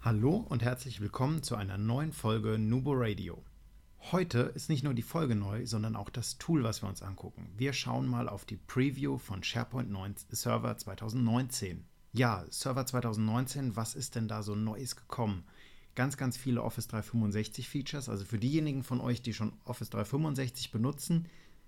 Hallo und herzlich willkommen zu einer neuen Folge Nubo Radio. Heute ist nicht nur die Folge neu, sondern auch das Tool, was wir uns angucken. Wir schauen mal auf die Preview von SharePoint 9, Server 2019. Ja, Server 2019, was ist denn da so Neues gekommen? Ganz, ganz viele Office 365 Features. Also für diejenigen von euch, die schon Office 365 benutzen,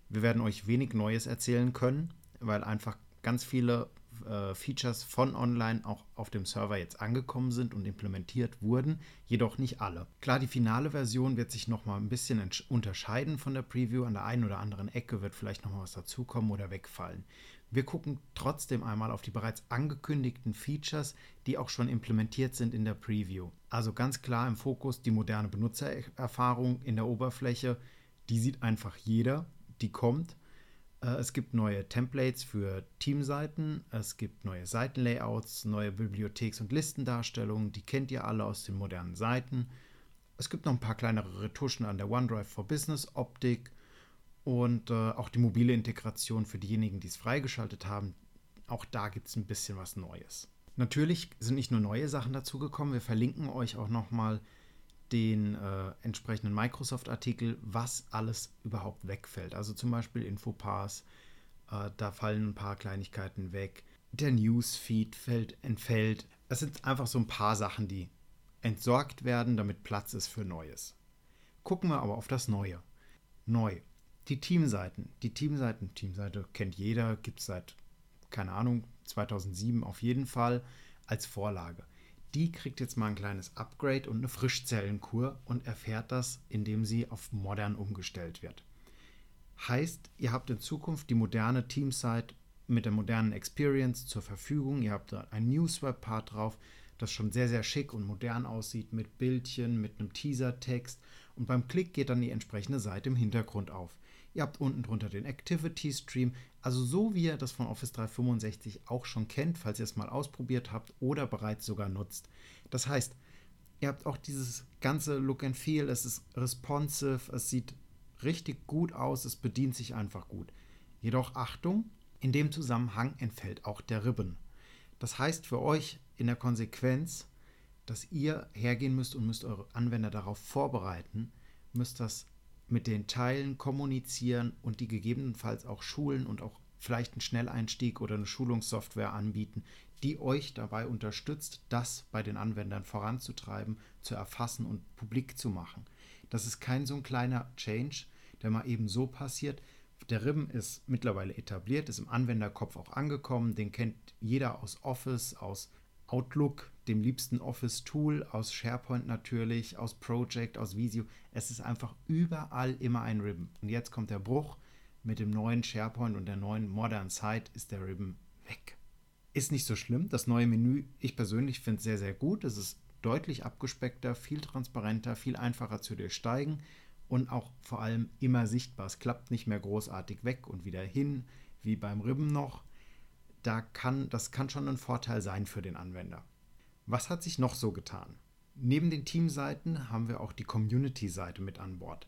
wir werden euch wenig Neues erzählen können, weil einfach ganz viele äh, Features von online auch auf dem Server jetzt angekommen sind und implementiert wurden, jedoch nicht alle. Klar, die finale Version wird sich noch mal ein bisschen unterscheiden von der Preview. An der einen oder anderen Ecke wird vielleicht noch mal was dazukommen oder wegfallen. Wir gucken trotzdem einmal auf die bereits angekündigten Features, die auch schon implementiert sind in der Preview. Also ganz klar im Fokus die moderne Benutzererfahrung in der Oberfläche. Die sieht einfach jeder, die kommt. Äh, es gibt neue Templates für Teamseiten, es gibt neue Seitenlayouts, neue Bibliotheks- und Listendarstellungen, die kennt ihr alle aus den modernen Seiten. Es gibt noch ein paar kleinere Retuschen an der OneDrive for Business Optik und äh, auch die mobile Integration für diejenigen, die es freigeschaltet haben. Auch da gibt es ein bisschen was Neues. Natürlich sind nicht nur neue Sachen dazugekommen, wir verlinken euch auch nochmal den äh, entsprechenden Microsoft-Artikel, was alles überhaupt wegfällt. Also zum Beispiel Infopass, äh, da fallen ein paar Kleinigkeiten weg. Der Newsfeed fällt, entfällt. Es sind einfach so ein paar Sachen, die entsorgt werden, damit Platz ist für Neues. Gucken wir aber auf das Neue. Neu. Die Teamseiten. Die Teamseiten, Teamseite kennt jeder, gibt es seit, keine Ahnung, 2007 auf jeden Fall als Vorlage die kriegt jetzt mal ein kleines Upgrade und eine Frischzellenkur und erfährt das, indem sie auf modern umgestellt wird. Heißt, ihr habt in Zukunft die moderne Teamsite mit der modernen Experience zur Verfügung. Ihr habt da ein Newsweb-Part drauf, das schon sehr, sehr schick und modern aussieht, mit Bildchen, mit einem Teaser-Text. Und beim Klick geht dann die entsprechende Seite im Hintergrund auf. Ihr habt unten drunter den Activity Stream, also so wie ihr das von Office 365 auch schon kennt, falls ihr es mal ausprobiert habt oder bereits sogar nutzt. Das heißt, ihr habt auch dieses ganze Look and Feel, es ist responsive, es sieht richtig gut aus, es bedient sich einfach gut. Jedoch Achtung, in dem Zusammenhang entfällt auch der Ribbon. Das heißt für euch in der Konsequenz, dass ihr hergehen müsst und müsst eure Anwender darauf vorbereiten, müsst das mit den Teilen kommunizieren und die gegebenenfalls auch schulen und auch vielleicht einen Schnelleinstieg oder eine Schulungssoftware anbieten, die euch dabei unterstützt, das bei den Anwendern voranzutreiben, zu erfassen und publik zu machen. Das ist kein so ein kleiner Change, der mal eben so passiert. Der Ribbon ist mittlerweile etabliert, ist im Anwenderkopf auch angekommen, den kennt jeder aus Office, aus Outlook, dem liebsten Office-Tool, aus SharePoint natürlich, aus Project, aus Visio. Es ist einfach überall immer ein Ribbon. Und jetzt kommt der Bruch. Mit dem neuen SharePoint und der neuen Modern Site ist der Ribbon weg. Ist nicht so schlimm. Das neue Menü, ich persönlich finde es sehr, sehr gut. Es ist deutlich abgespeckter, viel transparenter, viel einfacher zu durchsteigen und auch vor allem immer sichtbar. Es klappt nicht mehr großartig weg und wieder hin, wie beim Ribbon noch. Da kann, das kann schon ein Vorteil sein für den Anwender. Was hat sich noch so getan? Neben den Teamseiten haben wir auch die Community-Seite mit an Bord.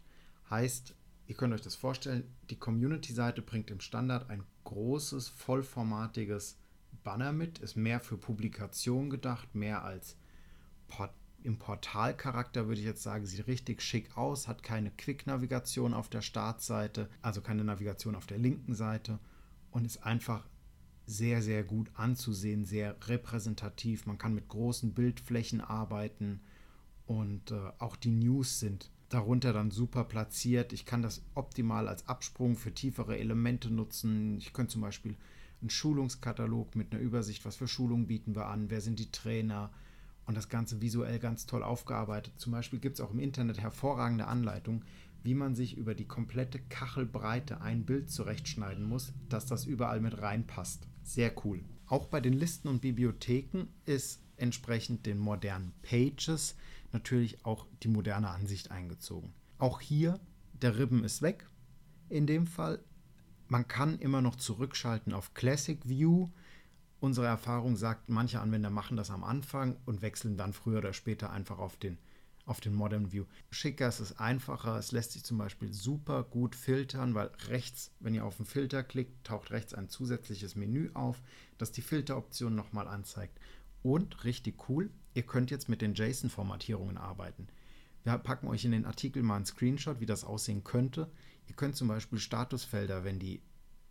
Heißt, ihr könnt euch das vorstellen, die Community-Seite bringt im Standard ein großes, vollformatiges Banner mit, ist mehr für Publikation gedacht, mehr als Port im Portalcharakter würde ich jetzt sagen, sieht richtig schick aus, hat keine Quick-Navigation auf der Startseite, also keine Navigation auf der linken Seite und ist einfach sehr, sehr gut anzusehen, sehr repräsentativ. Man kann mit großen Bildflächen arbeiten und äh, auch die News sind darunter dann super platziert. Ich kann das optimal als Absprung für tiefere Elemente nutzen. Ich könnte zum Beispiel einen Schulungskatalog mit einer Übersicht, was für Schulungen bieten wir an, wer sind die Trainer und das Ganze visuell ganz toll aufgearbeitet. Zum Beispiel gibt es auch im Internet hervorragende Anleitungen, wie man sich über die komplette Kachelbreite ein Bild zurechtschneiden muss, dass das überall mit reinpasst. Sehr cool. Auch bei den Listen und Bibliotheken ist entsprechend den modernen Pages natürlich auch die moderne Ansicht eingezogen. Auch hier, der Ribbon ist weg. In dem Fall, man kann immer noch zurückschalten auf Classic View. Unsere Erfahrung sagt, manche Anwender machen das am Anfang und wechseln dann früher oder später einfach auf den, auf den Modern View. Schicker, es ist einfacher, es lässt sich zum Beispiel super gut filtern, weil rechts, wenn ihr auf den Filter klickt, taucht rechts ein zusätzliches Menü auf, das die Filteroption nochmal anzeigt. Und richtig cool, ihr könnt jetzt mit den JSON-Formatierungen arbeiten. Wir packen euch in den Artikel mal einen Screenshot, wie das aussehen könnte. Ihr könnt zum Beispiel Statusfelder, wenn die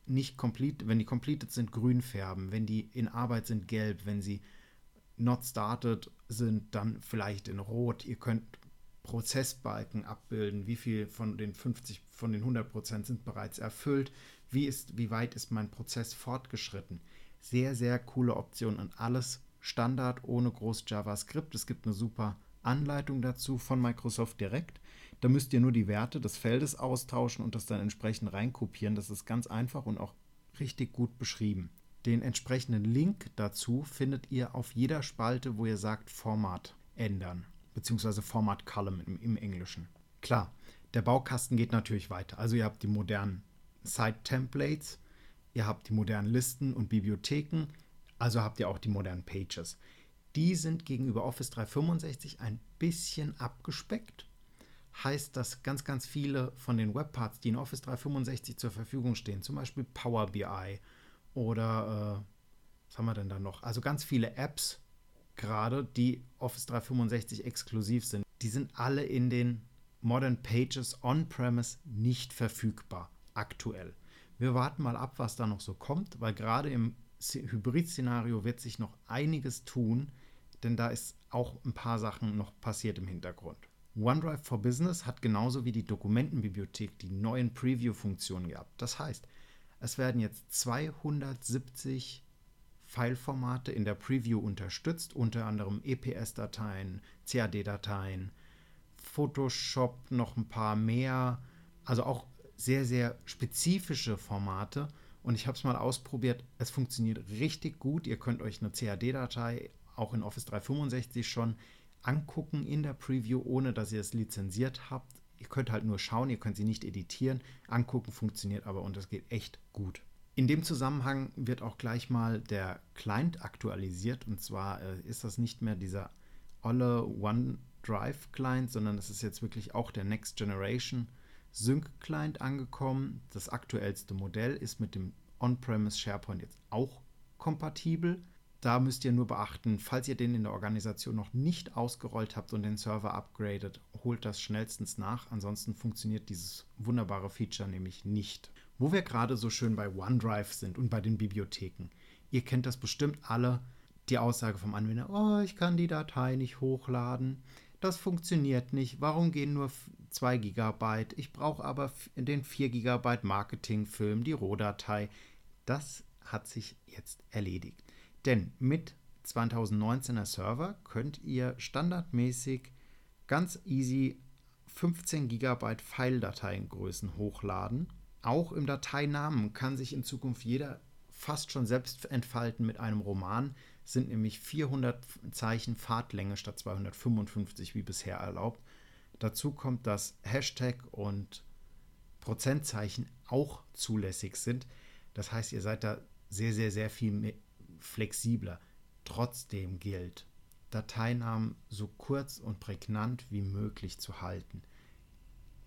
nicht complete, wenn die completed sind, grün färben, wenn die in Arbeit sind, gelb, wenn sie not started sind, dann vielleicht in rot. Ihr könnt Prozessbalken abbilden, wie viel von den 50, von den 100 Prozent sind bereits erfüllt, wie, ist, wie weit ist mein Prozess fortgeschritten. Sehr, sehr coole Option und alles Standard ohne groß JavaScript. Es gibt eine super Anleitung dazu von Microsoft direkt. Da müsst ihr nur die Werte des Feldes austauschen und das dann entsprechend reinkopieren. Das ist ganz einfach und auch richtig gut beschrieben. Den entsprechenden Link dazu findet ihr auf jeder Spalte, wo ihr sagt Format ändern, beziehungsweise Format Column im, im Englischen. Klar, der Baukasten geht natürlich weiter. Also ihr habt die modernen Site-Templates, ihr habt die modernen Listen und Bibliotheken, also habt ihr auch die modernen Pages. Die sind gegenüber Office 365 ein bisschen abgespeckt. Heißt, dass ganz, ganz viele von den Webparts, die in Office 365 zur Verfügung stehen, zum Beispiel Power BI oder äh, was haben wir denn da noch? Also ganz viele Apps gerade, die Office 365 exklusiv sind, die sind alle in den Modern Pages On-Premise nicht verfügbar aktuell. Wir warten mal ab, was da noch so kommt, weil gerade im Hybrid-Szenario wird sich noch einiges tun, denn da ist auch ein paar Sachen noch passiert im Hintergrund. OneDrive for Business hat genauso wie die Dokumentenbibliothek die neuen Preview-Funktionen gehabt. Das heißt, es werden jetzt 270 Fileformate in der Preview unterstützt, unter anderem EPS-Dateien, CAD-Dateien, Photoshop noch ein paar mehr, also auch sehr, sehr spezifische Formate. Und ich habe es mal ausprobiert. Es funktioniert richtig gut. Ihr könnt euch eine CAD-Datei auch in Office 365 schon angucken in der Preview, ohne dass ihr es lizenziert habt. Ihr könnt halt nur schauen, ihr könnt sie nicht editieren. Angucken funktioniert aber und es geht echt gut. In dem Zusammenhang wird auch gleich mal der Client aktualisiert und zwar äh, ist das nicht mehr dieser olle OneDrive Client, sondern es ist jetzt wirklich auch der Next Generation Sync Client angekommen. Das aktuellste Modell ist mit dem On-Premise SharePoint jetzt auch kompatibel. Da müsst ihr nur beachten, falls ihr den in der Organisation noch nicht ausgerollt habt und den Server upgradet, holt das schnellstens nach. Ansonsten funktioniert dieses wunderbare Feature nämlich nicht. Wo wir gerade so schön bei OneDrive sind und bei den Bibliotheken. Ihr kennt das bestimmt alle, die Aussage vom Anwender, oh, ich kann die Datei nicht hochladen. Das funktioniert nicht. Warum gehen nur 2 GB? Ich brauche aber den 4 GB Marketingfilm, die Rohdatei. Das hat sich jetzt erledigt. Denn mit 2019er Server könnt ihr standardmäßig ganz easy 15 GB File-Dateiengrößen hochladen. Auch im Dateinamen kann sich in Zukunft jeder fast schon selbst entfalten mit einem Roman, sind nämlich 400 Zeichen Fahrtlänge statt 255 wie bisher erlaubt. Dazu kommt, dass Hashtag und Prozentzeichen auch zulässig sind. Das heißt, ihr seid da sehr, sehr, sehr viel flexibler. Trotzdem gilt, Dateinamen so kurz und prägnant wie möglich zu halten.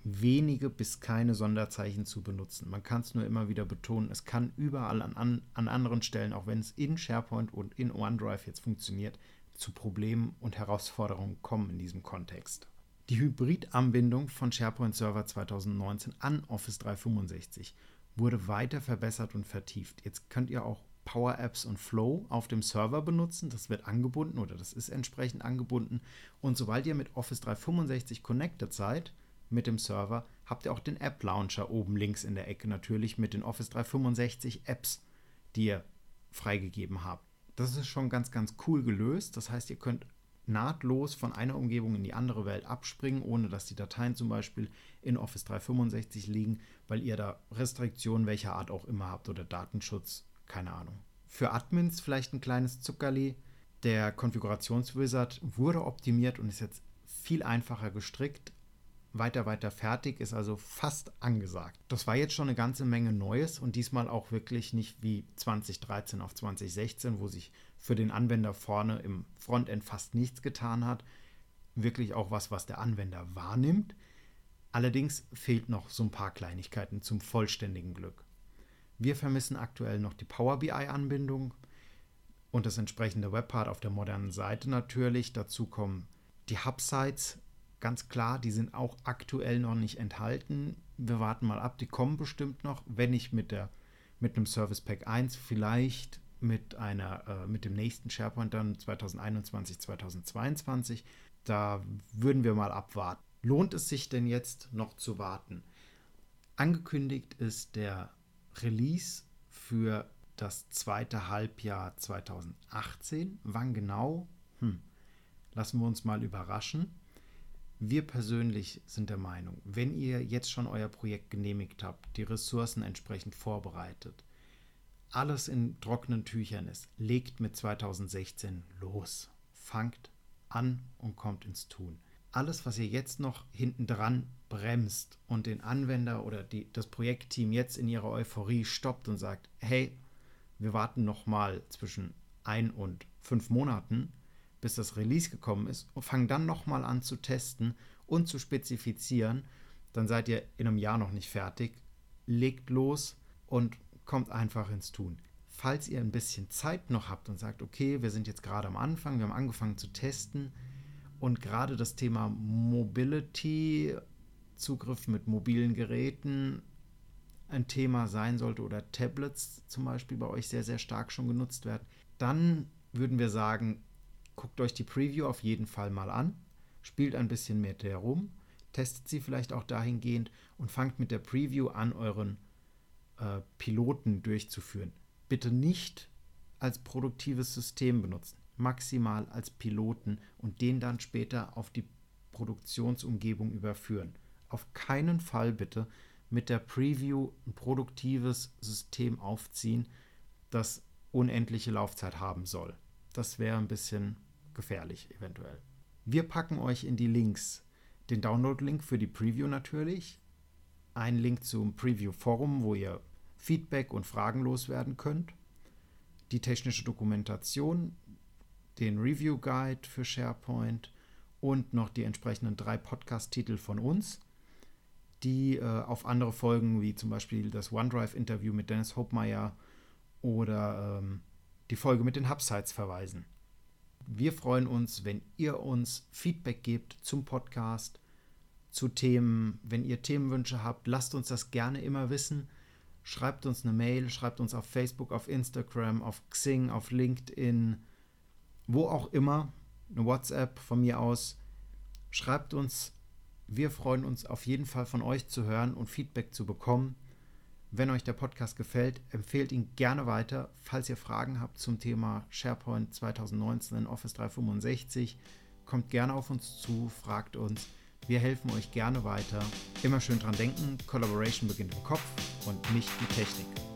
Wenige bis keine Sonderzeichen zu benutzen. Man kann es nur immer wieder betonen, es kann überall an, an, an anderen Stellen, auch wenn es in SharePoint und in OneDrive jetzt funktioniert, zu Problemen und Herausforderungen kommen in diesem Kontext. Die Hybridanbindung von SharePoint Server 2019 an Office 365 wurde weiter verbessert und vertieft. Jetzt könnt ihr auch Power Apps und Flow auf dem Server benutzen. Das wird angebunden oder das ist entsprechend angebunden. Und sobald ihr mit Office 365 connected seid mit dem Server, habt ihr auch den App Launcher oben links in der Ecke natürlich mit den Office 365 Apps, die ihr freigegeben habt. Das ist schon ganz, ganz cool gelöst. Das heißt, ihr könnt nahtlos von einer Umgebung in die andere Welt abspringen, ohne dass die Dateien zum Beispiel in Office 365 liegen, weil ihr da Restriktionen welcher Art auch immer habt oder Datenschutz keine Ahnung, Für Admins vielleicht ein kleines Zuckerli. Der Konfigurationswizard wurde optimiert und ist jetzt viel einfacher gestrickt. Weiter, weiter fertig ist also fast angesagt. Das war jetzt schon eine ganze Menge Neues und diesmal auch wirklich nicht wie 2013 auf 2016, wo sich für den Anwender vorne im Frontend fast nichts getan hat. Wirklich auch was, was der Anwender wahrnimmt. Allerdings fehlt noch so ein paar Kleinigkeiten zum vollständigen Glück. Wir vermissen aktuell noch die Power BI-Anbindung und das entsprechende Webpart auf der modernen Seite natürlich. Dazu kommen die Hub-Sites, ganz klar, die sind auch aktuell noch nicht enthalten. Wir warten mal ab, die kommen bestimmt noch, wenn ich mit, der, mit einem Service Pack 1 vielleicht mit, einer, äh, mit dem nächsten SharePoint dann 2021, 2022. Da würden wir mal abwarten. Lohnt es sich denn jetzt noch zu warten? Angekündigt ist der Release für das zweite Halbjahr 2018. Wann genau? Hm. Lassen wir uns mal überraschen. Wir persönlich sind der Meinung, wenn ihr jetzt schon euer Projekt genehmigt habt, die Ressourcen entsprechend vorbereitet, alles in trockenen Tüchern ist, legt mit 2016 los. Fangt an und kommt ins Tun. Alles, was ihr jetzt noch hinten dran bremst und den Anwender oder die, das Projektteam jetzt in ihrer Euphorie stoppt und sagt, hey, wir warten noch mal zwischen ein und fünf Monaten, bis das Release gekommen ist und fangen dann noch mal an zu testen und zu spezifizieren, dann seid ihr in einem Jahr noch nicht fertig. Legt los und kommt einfach ins Tun. Falls ihr ein bisschen Zeit noch habt und sagt, okay, wir sind jetzt gerade am Anfang, wir haben angefangen zu testen und gerade das Thema Mobility, Zugriff mit mobilen Geräten ein Thema sein sollte oder Tablets zum Beispiel bei euch sehr, sehr stark schon genutzt werden, dann würden wir sagen, guckt euch die Preview auf jeden Fall mal an, spielt ein bisschen mit der rum, testet sie vielleicht auch dahingehend und fangt mit der Preview an, euren äh, Piloten durchzuführen. Bitte nicht als produktives System benutzen, maximal als Piloten und den dann später auf die Produktionsumgebung überführen. Auf keinen Fall bitte mit der Preview ein produktives System aufziehen, das unendliche Laufzeit haben soll. Das wäre ein bisschen gefährlich eventuell. Wir packen euch in die Links den Download-Link für die Preview natürlich, einen Link zum Preview-Forum, wo ihr Feedback und Fragen loswerden könnt, die technische Dokumentation, den Review-Guide für SharePoint und noch die entsprechenden drei Podcast-Titel von uns – die äh, auf andere Folgen, wie zum Beispiel das OneDrive-Interview mit Dennis Hopmeyer oder ähm, die Folge mit den Hubsites verweisen. Wir freuen uns, wenn ihr uns Feedback gebt zum Podcast, zu Themen. Wenn ihr Themenwünsche habt, lasst uns das gerne immer wissen. Schreibt uns eine Mail, schreibt uns auf Facebook, auf Instagram, auf Xing, auf LinkedIn, wo auch immer, eine WhatsApp von mir aus. Schreibt uns wir freuen uns auf jeden Fall von euch zu hören und Feedback zu bekommen. Wenn euch der Podcast gefällt, empfehlt ihn gerne weiter. Falls ihr Fragen habt zum Thema SharePoint 2019 in Office 365, kommt gerne auf uns zu, fragt uns. Wir helfen euch gerne weiter. Immer schön dran denken, Collaboration beginnt im Kopf und nicht die Technik.